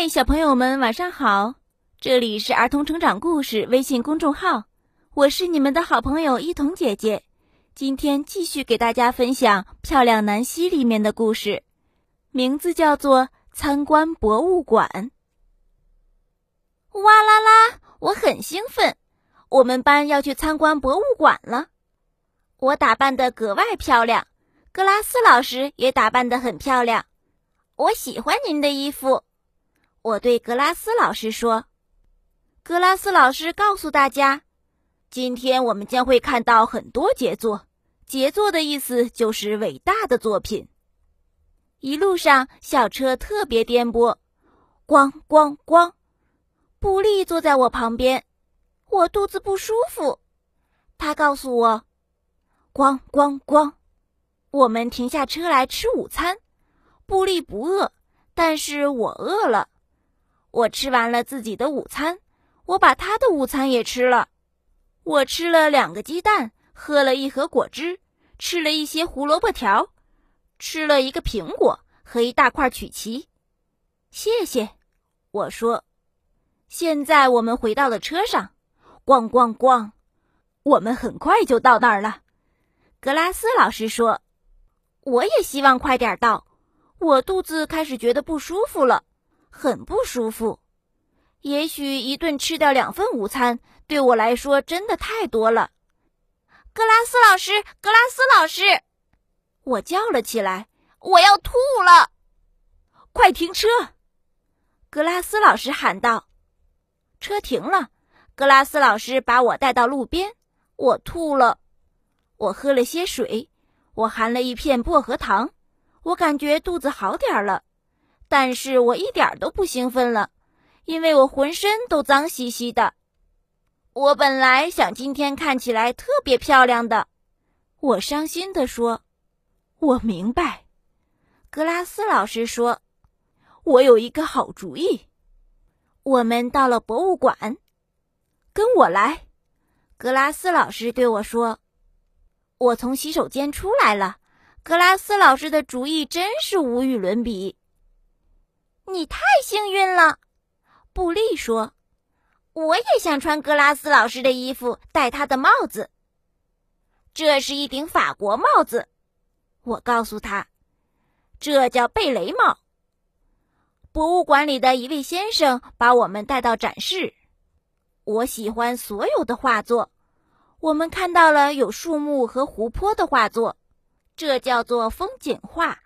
嗨，小朋友们，晚上好！这里是儿童成长故事微信公众号，我是你们的好朋友一彤姐姐。今天继续给大家分享《漂亮南希》里面的故事，名字叫做《参观博物馆》。哇啦啦！我很兴奋，我们班要去参观博物馆了。我打扮得格外漂亮，格拉斯老师也打扮得很漂亮。我喜欢您的衣服。我对格拉斯老师说：“格拉斯老师告诉大家，今天我们将会看到很多杰作。杰作的意思就是伟大的作品。一路上，校车特别颠簸，咣咣咣。布利坐在我旁边，我肚子不舒服。他告诉我，咣咣咣。我们停下车来吃午餐。布利不饿，但是我饿了。”我吃完了自己的午餐，我把他的午餐也吃了。我吃了两个鸡蛋，喝了一盒果汁，吃了一些胡萝卜条，吃了一个苹果和一大块曲奇。谢谢，我说。现在我们回到了车上，咣咣咣，我们很快就到那儿了。格拉斯老师说：“我也希望快点到，我肚子开始觉得不舒服了。”很不舒服，也许一顿吃掉两份午餐对我来说真的太多了。格拉斯老师，格拉斯老师，我叫了起来，我要吐了！快停车！格拉斯老师喊道。车停了，格拉斯老师把我带到路边，我吐了。我喝了些水，我含了一片薄荷糖，我感觉肚子好点了。但是我一点都不兴奋了，因为我浑身都脏兮兮的。我本来想今天看起来特别漂亮的，我伤心地说：“我明白。”格拉斯老师说：“我有一个好主意。”我们到了博物馆，跟我来。格拉斯老师对我说：“我从洗手间出来了。”格拉斯老师的主意真是无与伦比。你太幸运了，布利说：“我也想穿格拉斯老师的衣服，戴他的帽子。这是一顶法国帽子。”我告诉他：“这叫贝雷帽。”博物馆里的一位先生把我们带到展示。我喜欢所有的画作。我们看到了有树木和湖泊的画作，这叫做风景画。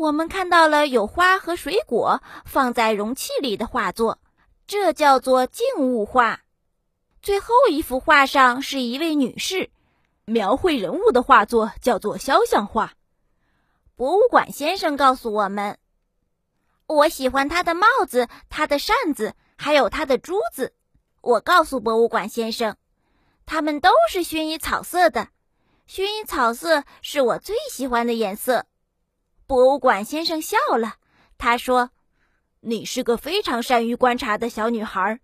我们看到了有花和水果放在容器里的画作，这叫做静物画。最后一幅画上是一位女士，描绘人物的画作叫做肖像画。博物馆先生告诉我们：“我喜欢他的帽子、他的扇子，还有他的珠子。”我告诉博物馆先生：“它们都是薰衣草色的，薰衣草色是我最喜欢的颜色。”博物馆先生笑了，他说：“你是个非常善于观察的小女孩。”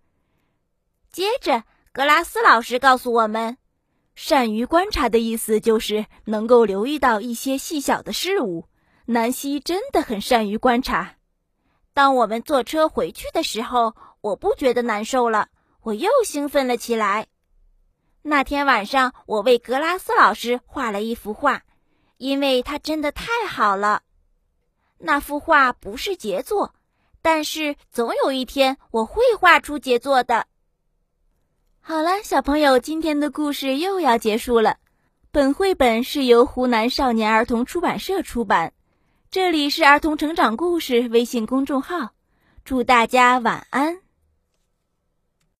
接着，格拉斯老师告诉我们：“善于观察的意思就是能够留意到一些细小的事物。”南希真的很善于观察。当我们坐车回去的时候，我不觉得难受了，我又兴奋了起来。那天晚上，我为格拉斯老师画了一幅画，因为他真的太好了。那幅画不是杰作，但是总有一天我会画出杰作的。好了，小朋友，今天的故事又要结束了。本绘本是由湖南少年儿童出版社出版。这里是儿童成长故事微信公众号，祝大家晚安。